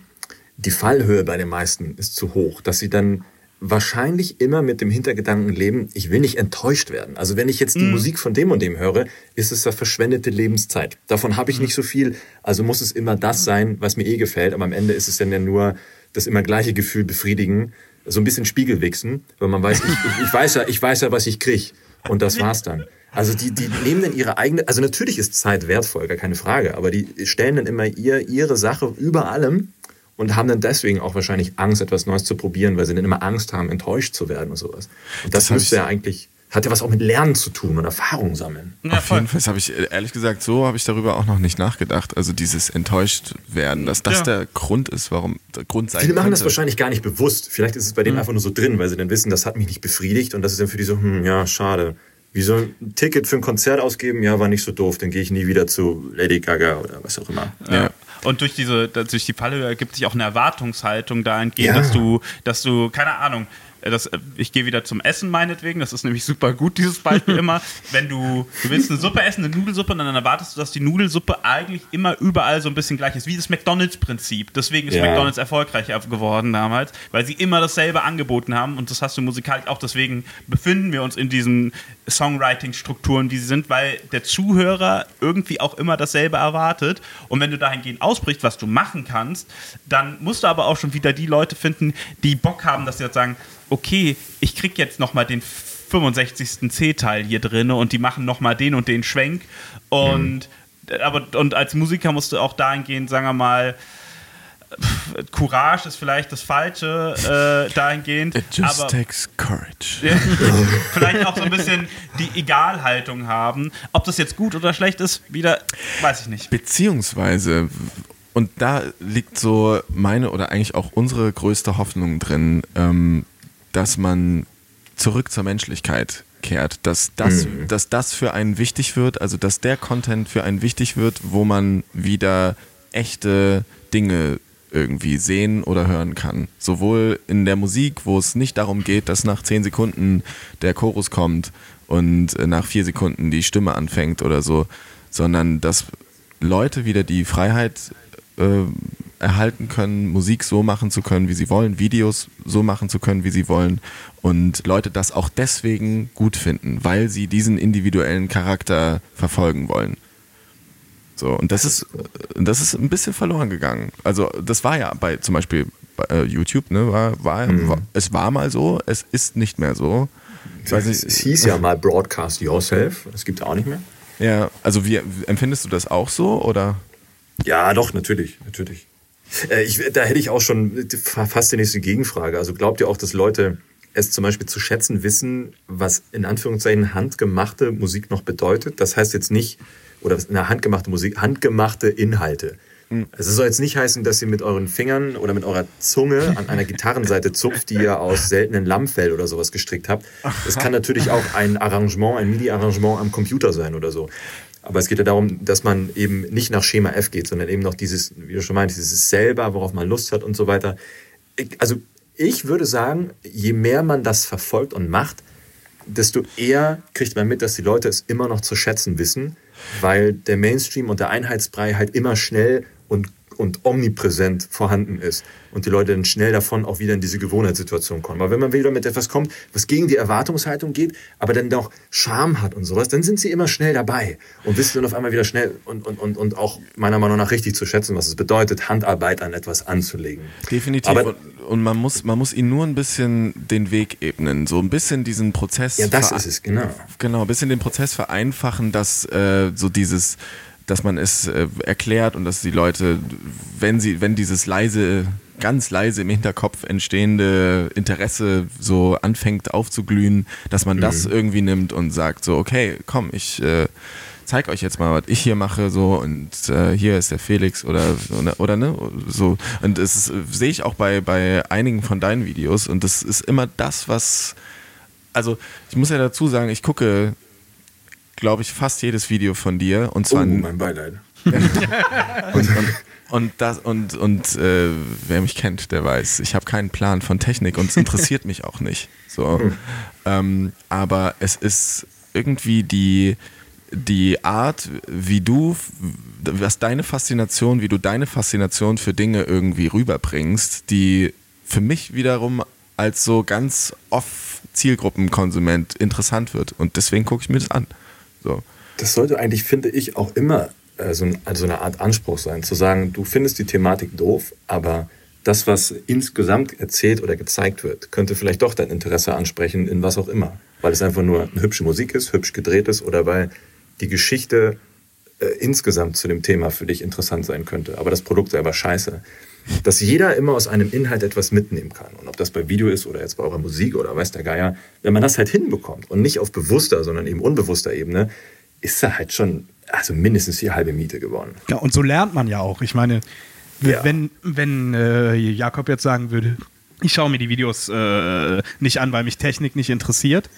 Speaker 2: die Fallhöhe bei den meisten ist zu hoch, dass sie dann wahrscheinlich immer mit dem Hintergedanken leben, ich will nicht enttäuscht werden. Also wenn ich jetzt die Musik von dem und dem höre, ist es ja verschwendete Lebenszeit. Davon habe ich nicht so viel, also muss es immer das sein, was mir eh gefällt, aber am Ende ist es dann ja nur das immer gleiche Gefühl befriedigen, so ein bisschen Spiegelwichsen, weil man weiß, ich, ich, ich weiß ja, ich weiß ja, was ich krieg. Und das war's dann. Also die, die nehmen dann ihre eigene, also natürlich ist Zeit wertvoll, gar keine Frage, aber die stellen dann immer ihr, ihre Sache über allem und haben dann deswegen auch wahrscheinlich Angst, etwas Neues zu probieren, weil sie dann immer Angst haben, enttäuscht zu werden und sowas. Und das,
Speaker 4: Das
Speaker 2: müsste ja eigentlich, hat ja was auch mit Lernen zu tun und Erfahrung sammeln.
Speaker 3: Ja,
Speaker 4: Auf jeden Fall, das habe ich ehrlich gesagt, so habe ich darüber auch noch nicht nachgedacht. Also dieses enttäuscht werden, dass das
Speaker 3: Ja.
Speaker 4: der Grund ist, warum der Grund sein
Speaker 2: Viele machen das
Speaker 4: könnte.
Speaker 2: wahrscheinlich gar nicht bewusst. Vielleicht ist es bei denen einfach nur so drin, weil sie dann wissen, das hat mich nicht befriedigt und das ist dann für die so, hm, ja, schade. Wie so ein Ticket für ein Konzert ausgeben, ja, war nicht so doof, dann gehe ich nie wieder zu Lady Gaga oder was auch immer.
Speaker 3: Ja. Und durch diese, durch die Falle ergibt sich auch eine Erwartungshaltung dahingehend,
Speaker 2: Ja.
Speaker 3: dass du, dass du, keine Ahnung, das, äh, ich gehe wieder zum Essen meinetwegen, das ist nämlich super gut, dieses Beispiel immer. Wenn du, du willst eine Suppe essen, eine Nudelsuppe, und dann erwartest du, dass die Nudelsuppe eigentlich immer überall so ein bisschen gleich ist, wie das McDonalds-Prinzip. Deswegen ist
Speaker 2: Ja.
Speaker 3: McDonalds erfolgreich geworden damals, weil sie immer dasselbe angeboten haben und das hast du musikalisch auch. Deswegen befinden wir uns in diesen Songwriting-Strukturen, wie sie sind, weil der Zuhörer irgendwie auch immer dasselbe erwartet. Und wenn du dahingehend ausbrichst, was du machen kannst, dann musst du aber auch schon wieder die Leute finden, die Bock haben, dass sie jetzt sagen, okay, ich krieg jetzt noch mal den 65. C-Teil hier drin und die machen noch mal den und den Schwenk. Und, aber, und als Musiker musst du auch dahingehend, sagen wir mal, Courage ist vielleicht das Falsche äh, dahingehend.
Speaker 4: It just
Speaker 3: aber
Speaker 4: takes courage.
Speaker 3: vielleicht auch so ein bisschen die Egalhaltung haben. Ob das jetzt gut oder schlecht ist, wieder, weiß ich nicht.
Speaker 4: Beziehungsweise, und da liegt so meine oder eigentlich auch unsere größte Hoffnung drin, ähm, dass man zurück zur Menschlichkeit kehrt, dass das, dass das für einen wichtig wird, also dass der Content für einen wichtig wird, wo man wieder echte Dinge irgendwie sehen oder hören kann. Sowohl in der Musik, wo es nicht darum geht, dass nach zehn Sekunden der Chorus kommt und äh, nach vier Sekunden die Stimme anfängt oder so, sondern dass Leute wieder die Freiheit äh, erhalten können, Musik so machen zu können, wie sie wollen, Videos so machen zu können, wie sie wollen und Leute das auch deswegen gut finden, weil sie diesen individuellen Charakter verfolgen wollen. So, und das ist, das ist ein bisschen verloren gegangen. Also, das war ja bei zum Beispiel bei äh, YouTube, ne, war, war, war, es war mal so, es ist nicht mehr so. Ich weiß
Speaker 2: Es,
Speaker 4: nicht,
Speaker 2: es hieß ja mal Broadcast Yourself. Das gibt es auch nicht mehr.
Speaker 4: ja, also wie empfindest du das auch so oder?
Speaker 2: Ja, doch, natürlich, natürlich. Äh, ich, da hätte ich auch schon fast die nächste Gegenfrage. Also glaubt ihr auch, dass Leute es zum Beispiel zu schätzen wissen, was in Anführungszeichen handgemachte Musik noch bedeutet? Das heißt jetzt nicht, oder eine handgemachte Musik, handgemachte Inhalte. Also Es soll jetzt nicht heißen, dass ihr mit euren Fingern oder mit eurer Zunge an einer Gitarrenseite zupft, die ihr aus seltenen Lammfell oder sowas gestrickt habt. Das kann natürlich auch ein Arrangement, ein MIDI-Arrangement am Computer sein oder so. Aber es geht ja darum, dass man eben nicht nach Schema F geht, sondern eben noch dieses, wie du schon meinst, dieses selber, worauf man Lust hat und so weiter. Ich, also ich würde sagen, je mehr man das verfolgt und macht, desto eher kriegt man mit, dass die Leute es immer noch zu schätzen wissen, weil der Mainstream und der Einheitsbrei halt immer schnell und, und omnipräsent vorhanden ist und die Leute dann schnell davon auch wieder in diese Gewohnheitssituation kommen. Aber wenn man wieder mit etwas kommt, was gegen die Erwartungshaltung geht, aber dann doch Charme hat und sowas, dann sind sie immer schnell dabei und wissen dann auf einmal wieder schnell und, und, und, und auch meiner Meinung nach richtig zu schätzen, was es bedeutet, Handarbeit an etwas anzulegen.
Speaker 4: Definitiv.
Speaker 2: Aber-
Speaker 4: und, man muss, man muss ihnen nur ein bisschen den Weg ebnen, so ein bisschen diesen Prozess.
Speaker 2: Ja, das ist es, genau.
Speaker 4: Genau, ein bisschen den Prozess vereinfachen, dass äh, so dieses, dass man es äh, erklärt und dass die Leute, wenn sie, wenn dieses leise, ganz leise im Hinterkopf entstehende Interesse so anfängt aufzuglühen, dass man das irgendwie nimmt und sagt so, okay, komm, ich äh, zeig euch jetzt mal, was ich hier mache, so und äh, hier ist der Felix oder oder, oder ne so. Und es sehe ich auch bei bei einigen von deinen Videos und das ist immer das, was also ich muss ja dazu sagen, ich gucke, glaube ich, fast jedes Video von dir und
Speaker 2: Oh,
Speaker 4: zwar
Speaker 2: mein Beileid.
Speaker 4: und, und, und das und und äh, wer mich kennt, der weiß, ich habe keinen Plan von Technik und es interessiert mich auch nicht. So, ähm, aber es ist irgendwie die die Art, wie du, was deine Faszination, wie du deine Faszination für Dinge irgendwie rüberbringst, die für mich wiederum als so ganz off Zielgruppenkonsument interessant wird und deswegen gucke ich mir das an. So.
Speaker 2: Das sollte eigentlich, finde ich, auch immer äh, so ein, also eine Art Anspruch sein, zu sagen, du findest die Thematik doof, aber das, was insgesamt erzählt oder gezeigt wird, könnte vielleicht doch dein Interesse ansprechen, in was auch immer. Weil es einfach nur eine hübsche Musik ist, hübsch gedreht ist oder weil die Geschichte äh, insgesamt zu dem Thema für dich interessant sein könnte. Aber das Produkt selber scheiße. Dass jeder immer aus einem Inhalt etwas mitnehmen kann. Und ob das bei Video ist oder jetzt bei eurer Musik oder weiß der Geier, wenn man das halt hinbekommt und nicht auf bewusster, sondern eben unbewusster Ebene, ist da halt schon also mindestens die halbe Miete geworden.
Speaker 5: Ja, und so lernt man ja auch. Ich meine,
Speaker 2: Ja.
Speaker 5: wenn, wenn äh, Jakob jetzt sagen würde, ich schaue mir die Videos äh, nicht an, weil mich Technik nicht interessiert,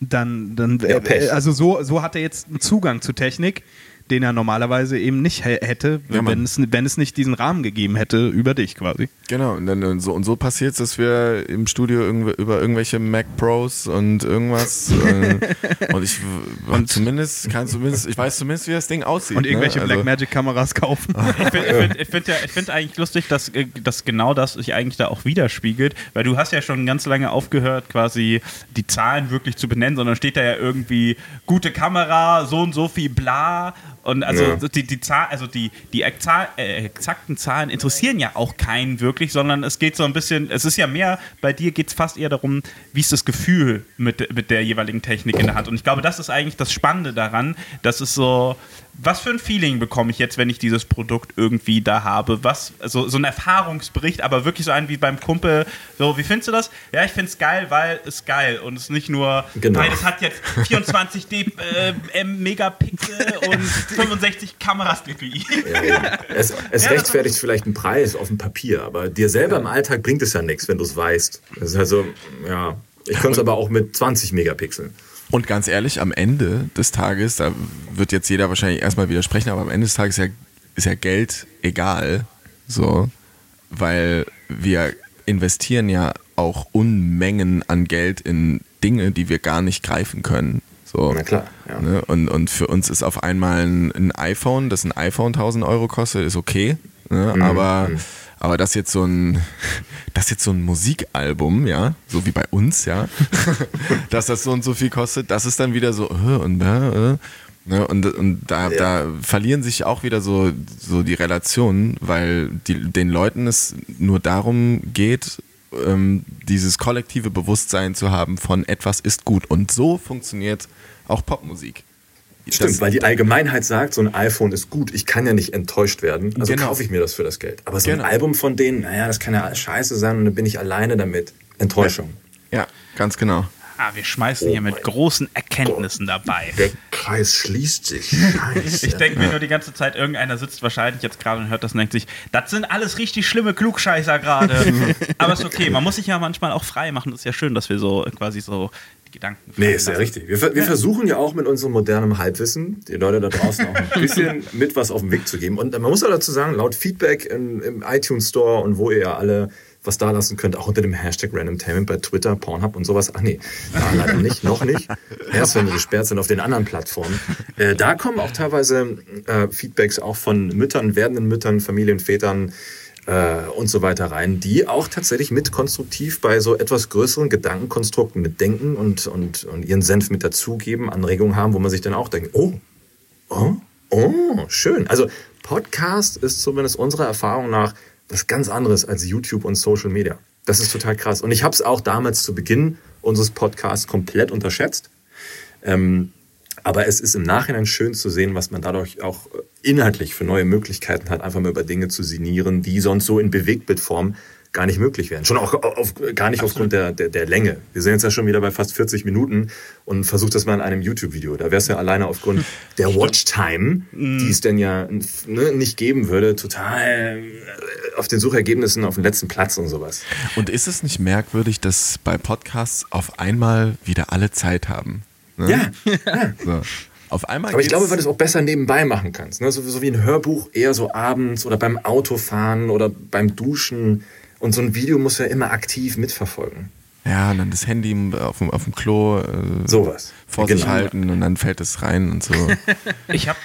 Speaker 5: dann, dann
Speaker 2: Ja,
Speaker 5: äh, also so, so hat er jetzt einen Zugang zu Technik, den er normalerweise eben nicht hä- hätte,
Speaker 4: Ja,
Speaker 5: wenn, es, wenn es nicht diesen Rahmen gegeben hätte über dich quasi.
Speaker 4: Genau, und, dann, und so, und so passiert es, dass wir im Studio über irgendwelche Mac Pros und irgendwas äh, und ich und zumindest kann zumindest, ich weiß zumindest, wie das Ding aussieht.
Speaker 5: Und irgendwelche
Speaker 4: ne? Also-
Speaker 5: Blackmagic-Kameras kaufen.
Speaker 3: Ich finde find, ich find ja, ich find eigentlich lustig, dass, äh, dass genau das sich eigentlich da auch widerspiegelt, weil du hast ja schon ganz lange aufgehört, quasi die Zahlen wirklich zu benennen, sondern steht da ja irgendwie gute Kamera, so und so viel bla. Und also
Speaker 2: Ja.
Speaker 3: die, die Zahl, also die, die äh, exakten Zahlen interessieren ja auch keinen wirklich, sondern es geht so ein bisschen, es ist ja mehr, bei dir geht es fast eher darum, wie ist das Gefühl mit, mit der jeweiligen Technik in der Hand. Und ich glaube, das ist eigentlich das Spannende daran, dass es so, was für ein Feeling bekomme ich jetzt, wenn ich dieses Produkt irgendwie da habe? Was, also so ein Erfahrungsbericht, aber wirklich so ein wie beim Kumpel. So, wie findest du das? Ja, ich finde es geil, weil es geil und es ist nicht nur,
Speaker 2: Genau.
Speaker 3: weil es hat jetzt 24 D, äh, Megapixel und 65 Kameras DPI.
Speaker 2: Es, es
Speaker 3: Ja,
Speaker 2: rechtfertigt vielleicht einen Preis auf dem Papier, aber dir selber im Alltag bringt es ja nichts, wenn du es weißt. Also, ja. Ich könnte es aber auch mit 20 Megapixeln.
Speaker 4: Und ganz ehrlich, am Ende des Tages, da wird jetzt jeder wahrscheinlich erstmal widersprechen, aber am Ende des Tages ist ja, ist ja Geld egal. So, weil wir investieren ja auch Unmengen an Geld in Dinge, die wir gar nicht greifen können. So.
Speaker 2: Na klar, ja.
Speaker 4: Ne? Und, und für uns ist auf einmal ein, ein iPhone, das ein iPhone 1000 Euro kostet, ist okay. Ne? Aber, aber das jetzt so ein, das jetzt so ein Musikalbum, ja, so wie bei uns, ja, dass das so und so viel kostet, das ist dann wieder so, äh, und, äh, äh. Ne, und, und da, da verlieren sich auch wieder so, so die Relationen, weil die, den Leuten es nur darum geht, ähm, dieses kollektive Bewusstsein zu haben von etwas ist gut. Und so funktioniert auch Popmusik.
Speaker 2: Stimmt, weil die Allgemeinheit sagt, so ein iPhone ist gut. Ich kann ja nicht enttäuscht werden. Also
Speaker 4: Genau.
Speaker 2: kaufe ich mir das für das Geld. Aber so
Speaker 4: Genau.
Speaker 2: ein Album von denen, naja, das kann ja alles scheiße sein und dann bin ich alleine damit. Enttäuschung.
Speaker 4: Ja, ganz genau.
Speaker 3: Ah, wir schmeißen hier mit großen Erkenntnissen dabei.
Speaker 2: Der Kreis schließt sich. Scheiße.
Speaker 3: Ich denke mir nur die ganze Zeit, irgendeiner sitzt wahrscheinlich jetzt gerade und hört das und denkt sich, das sind alles richtig schlimme Klugscheißer gerade. Aber ist okay, man muss sich ja manchmal auch frei machen. Das ist ja schön, dass wir so quasi so die Gedanken
Speaker 2: Nee, ist ja richtig. Wir, wir versuchen ja auch mit unserem modernen Halbwissen, die Leute da draußen auch ein bisschen mit was auf den Weg zu geben. Und man muss auch dazu sagen, laut Feedback im, im iTunes Store und wo ihr ja alle was da lassen könnt, auch unter dem Hashtag Randomtainment bei Twitter, Pornhub und sowas. Ach nee, da leider nicht, noch nicht. Erst wenn wir gesperrt sind auf den anderen Plattformen. Äh, da kommen auch teilweise äh, Feedbacks auch von Müttern, werdenden Müttern, Familienvätern, äh, und so weiter rein, die auch tatsächlich mit konstruktiv bei so etwas größeren Gedankenkonstrukten mitdenken und, und, und ihren Senf mit dazugeben, Anregungen haben, wo man sich dann auch denkt, oh, oh, oh, schön. Also Podcast ist zumindest unserer Erfahrung nach was ganz anderes als YouTube und Social Media. Das ist total krass. Und ich habe es auch damals zu Beginn unseres Podcasts komplett unterschätzt. Ähm, aber es ist im Nachhinein schön zu sehen, was man dadurch auch äh, inhaltlich für neue Möglichkeiten hat, einfach mal über Dinge zu sinnieren, die sonst so in Bewegtbildform gar nicht möglich wären. Schon auch auf, gar nicht aufgrund der, der, der Länge. Wir sind jetzt ja schon wieder bei fast 40 Minuten und versucht das mal in einem YouTube-Video. Da wäre es ja alleine aufgrund der Watchtime, die es denn ja ne, nicht geben würde, total äh, auf den Suchergebnissen auf den letzten Platz und sowas.
Speaker 4: Und ist es nicht merkwürdig, dass bei Podcasts auf einmal wieder alle Zeit haben? Ne?
Speaker 2: Ja,
Speaker 4: So. Auf einmal
Speaker 2: Aber ich glaube, weil du es auch besser nebenbei machen kannst. Ne? So, so wie ein Hörbuch eher so abends oder beim Autofahren oder beim Duschen. Und so ein Video muss ja immer aktiv mitverfolgen.
Speaker 4: Ja, und dann das Handy auf dem, auf dem Klo äh,
Speaker 2: Sowas.
Speaker 4: vor
Speaker 2: Genau.
Speaker 4: sich halten und dann fällt es rein und so.
Speaker 3: Ich habe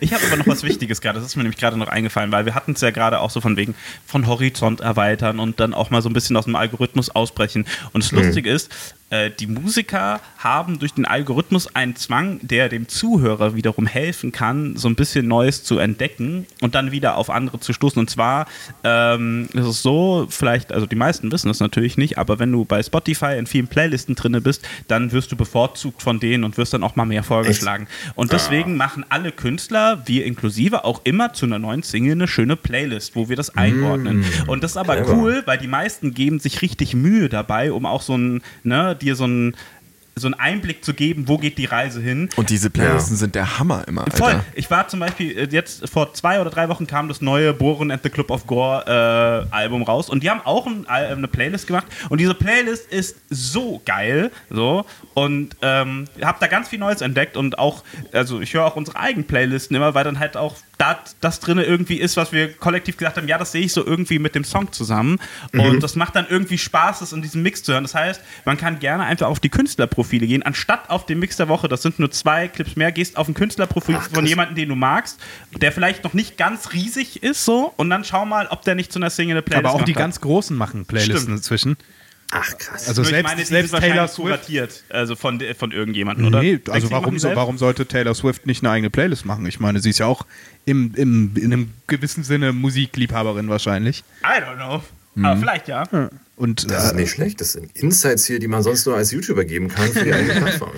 Speaker 3: ich hab aber noch was Wichtiges gerade. Das ist mir nämlich gerade noch eingefallen, weil wir hatten es ja gerade auch so von wegen von Horizont erweitern und dann auch mal so ein bisschen aus dem Algorithmus ausbrechen. Und das Lustige ist, äh, die Musiker haben durch den Algorithmus einen Zwang, der dem Zuhörer wiederum helfen kann, so ein bisschen Neues zu entdecken und dann wieder auf andere zu stoßen. Und zwar ähm, ist es so, vielleicht, also die meisten wissen es natürlich nicht, aber wenn du bei Spotify in vielen Playlisten drinne bist, dann wirst du bevorzugt von denen und wirst dann auch mal mehr vorgeschlagen. Und deswegen machen alle Künstler, wir inklusive, auch immer zu einer neuen Single eine schöne Playlist, wo wir das einordnen. Und das ist aber cool, weil die meisten geben sich richtig Mühe dabei, um auch so ein, ne, dir so ein so einen Einblick zu geben, wo geht die Reise hin.
Speaker 4: Und diese Playlisten sind der Hammer immer, Alter.
Speaker 3: Voll. Ich war zum Beispiel äh, jetzt vor zwei oder drei Wochen kam das neue Boren and the Club of Gore äh, Album raus und die haben auch ein, Al- eine Playlist gemacht und diese Playlist ist so geil, so und ähm, habe da ganz viel Neues entdeckt und auch, also ich höre auch unsere eigenen Playlisten immer, weil dann halt auch da das drin irgendwie ist, was wir kollektiv gesagt haben, ja, das sehe ich so irgendwie mit dem Song zusammen und das macht dann irgendwie Spaß, das in diesem Mix zu hören. Das heißt, man kann gerne einfach auf die Künstlerprofile gehen, anstatt auf den Mix der Woche, das sind nur zwei Clips mehr, gehst auf ein Künstlerprofil von jemandem, den du magst, der vielleicht noch nicht ganz riesig ist so und dann schau mal, ob der nicht zu einer Single eine Playlist
Speaker 5: Aber auch die
Speaker 3: hat.
Speaker 5: ganz Großen machen Playlisten
Speaker 3: Stimmt.
Speaker 5: inzwischen.
Speaker 2: Ach, krass.
Speaker 5: Also
Speaker 3: Nur ich
Speaker 5: selbst,
Speaker 3: meine, die
Speaker 5: selbst Taylor Swift.
Speaker 3: kuratiert, also von, von irgendjemandem, oder?
Speaker 5: Nee, also warum, so, warum sollte Taylor Swift nicht eine eigene Playlist machen? Ich meine, sie ist ja auch im, im, in einem gewissen Sinne Musikliebhaberin wahrscheinlich.
Speaker 3: I don't know. Aber vielleicht ja.
Speaker 5: Und
Speaker 2: Das ist
Speaker 5: äh,
Speaker 2: nicht schlecht. Das sind Insights hier, die man sonst nur als YouTuber geben kann für die eigene Plattform.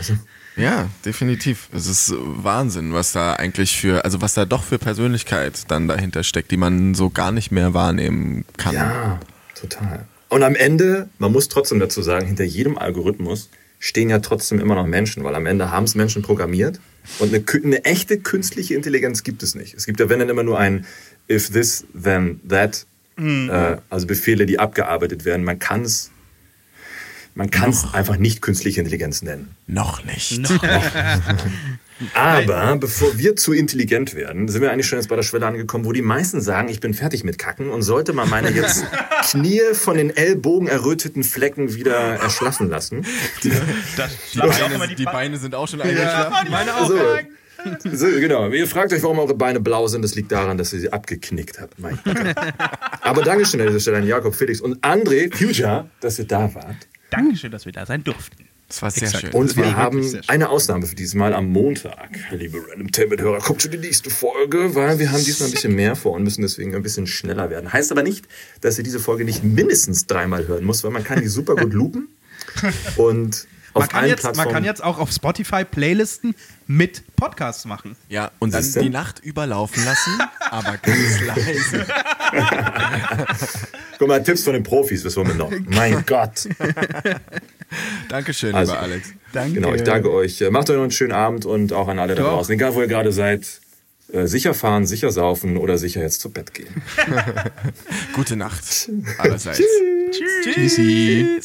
Speaker 4: Ja, definitiv. Es ist Wahnsinn, was da eigentlich für, also was da doch für Persönlichkeit dann dahinter steckt, die man so gar nicht mehr wahrnehmen kann.
Speaker 2: Ja, total. Und am Ende, man muss trotzdem dazu sagen, hinter jedem Algorithmus stehen ja trotzdem immer noch Menschen, weil am Ende haben es Menschen programmiert und eine, eine echte künstliche Intelligenz gibt es nicht. Es gibt ja, wenn dann immer nur ein if this, then that, äh, also Befehle, die abgearbeitet werden. Man kann es man kann es einfach nicht künstliche Intelligenz nennen.
Speaker 4: Noch nicht.
Speaker 2: Aber bevor wir zu intelligent werden, sind wir eigentlich schon jetzt bei der Schwelle angekommen, wo die meisten sagen, ich bin fertig mit Kacken und sollte man meine jetzt Knie von den Ellbogen erröteten Flecken wieder erschlaffen lassen.
Speaker 3: Das
Speaker 4: Die
Speaker 3: immer
Speaker 4: Beine,
Speaker 3: die,
Speaker 4: die Beine sind auch schon eingeschlafen.
Speaker 3: Meine auch.
Speaker 2: So. So, genau. Ihr fragt euch, warum eure Beine blau sind. Das liegt daran, dass ihr sie abgeknickt habt. Mein Gott. Aber Dankeschön an dieser Stelle an Jakob, Felix und André, Future, dass ihr da wart.
Speaker 3: Dankeschön, dass wir da sein durften.
Speaker 4: Das war sehr
Speaker 5: Exakt.
Speaker 4: schön.
Speaker 2: Und wir haben eine Ausnahme für dieses Mal am Montag. Liebe Random Tainment-Hörer, kommt schon die nächste Folge, weil wir haben diesmal ein bisschen mehr vor und müssen deswegen ein bisschen schneller werden. Heißt aber nicht, dass ihr diese Folge nicht mindestens dreimal hören muss, weil man kann die super gut loopen. Und
Speaker 5: man, kann jetzt, man kann jetzt auch auf Spotify Playlisten mit Podcasts machen.
Speaker 4: Ja, und dann die Nacht überlaufen lassen, aber ganz leise.
Speaker 2: Guck mal, Tipps von den Profis, was wollen wir noch? Mein Gott.
Speaker 4: Dankeschön,
Speaker 2: Also,
Speaker 4: lieber Alex.
Speaker 5: Danke.
Speaker 2: Genau, ich danke euch. Macht euch noch einen schönen Abend und auch an alle da draußen. Egal, wo ihr gerade seid. äh, Sicher fahren, sicher saufen oder sicher jetzt zu Bett gehen.
Speaker 4: Gute Nacht allerseits.
Speaker 5: Tschüssi.